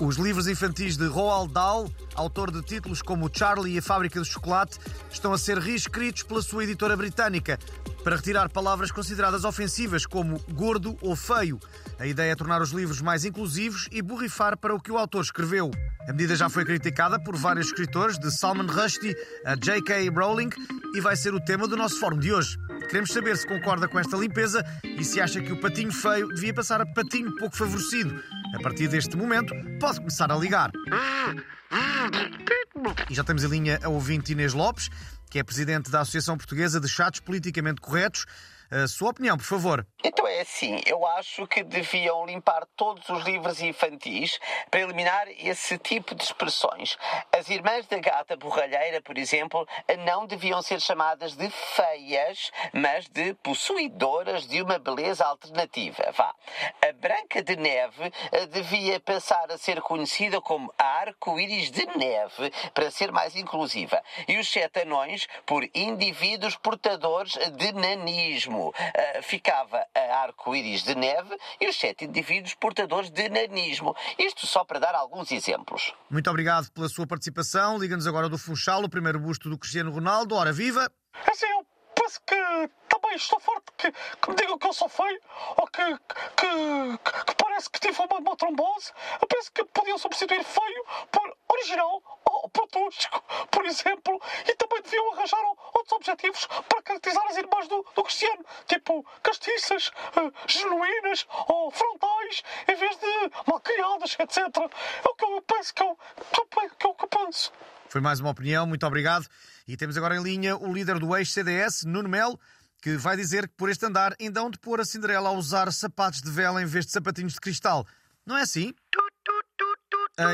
Os livros infantis de Roald Dahl, autor de títulos como Charlie e a Fábrica de Chocolate, estão a ser reescritos pela sua editora britânica para retirar palavras consideradas ofensivas como gordo ou feio. A ideia é tornar os livros mais inclusivos e borrifar para o que o autor escreveu. A medida já foi criticada por vários escritores, de Salman Rushdie a J.K. Rowling, e vai ser o tema do nosso fórum de hoje. Queremos saber se concorda com esta limpeza e se acha que o patinho feio devia passar a patinho pouco favorecido. A partir deste momento, pode começar a ligar. E já temos em linha a ouvinte Inês Lopes, que é presidente da Associação Portuguesa de Chatos Politicamente Corretos. A sua opinião, por favor. Então é assim, eu acho que deviam limpar todos os livros infantis para eliminar esse tipo de expressões. As irmãs da gata borralheira, por exemplo, não deviam ser chamadas de feias, mas de possuidoras de uma beleza alternativa. Vá. A Branca de Neve eh, devia passar a ser conhecida como arco-íris de neve para ser mais inclusiva. E os sete anões por indivíduos portadores de nanismo. Uh, ficava a arco-íris de neve e os sete indivíduos portadores de nanismo. Isto só para dar alguns exemplos. Muito obrigado pela sua participação. Liga-nos agora do Funchal, o primeiro busto do Cristiano Ronaldo. Ora, viva! Assim, eu penso que também estou forte que, que me digam que eu sou feio ou que, que, que parece que tive uma, uma trombose. Eu penso que podiam substituir feio por original ou por exemplo, e também deviam arranjar outros objetivos para caracterizar as irmãs do, do Cristiano, tipo castiças, uh, genuínas ou frontais, em vez de malcriadas, etc. É o que eu penso que eu, que eu, que eu penso. Foi mais uma opinião, muito obrigado. E temos agora em linha o líder do ex-CDS, Nuno Melo, que vai dizer que por este andar ainda hão de pôr a Cinderela a usar sapatos de vela em vez de sapatinhos de cristal. Não é assim? Ah,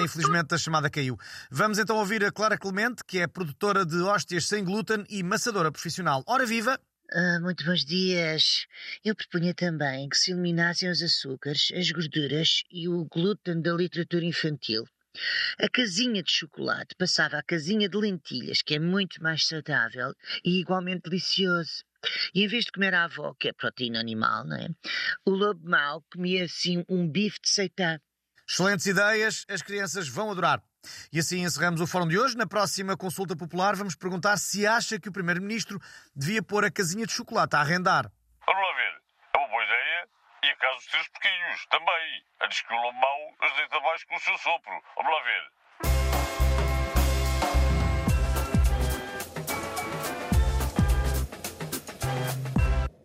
infelizmente a chamada caiu. Vamos então ouvir a Clara Clemente, que é produtora de hóstias sem glúten e maçadora profissional. Ora viva! Ah, muito bons dias. Eu propunha também que se eliminassem os açúcares, as gorduras e o glúten da literatura infantil. A casinha de chocolate passava à casinha de lentilhas, que é muito mais saudável e igualmente delicioso. E em vez de comer a avó, que é proteína animal, não é? O lobo mau comia assim um bife de seitã. Excelentes ideias, as crianças vão adorar. E assim encerramos o fórum de hoje. Na próxima consulta popular vamos perguntar se acha que o Primeiro-Ministro devia pôr a casinha de chocolate a arrendar. Vamos lá ver. É uma boa ideia. E a casa dos três pequenos também. Antes que o mau as deita abaixo com o seu sopro. Vamos lá ver.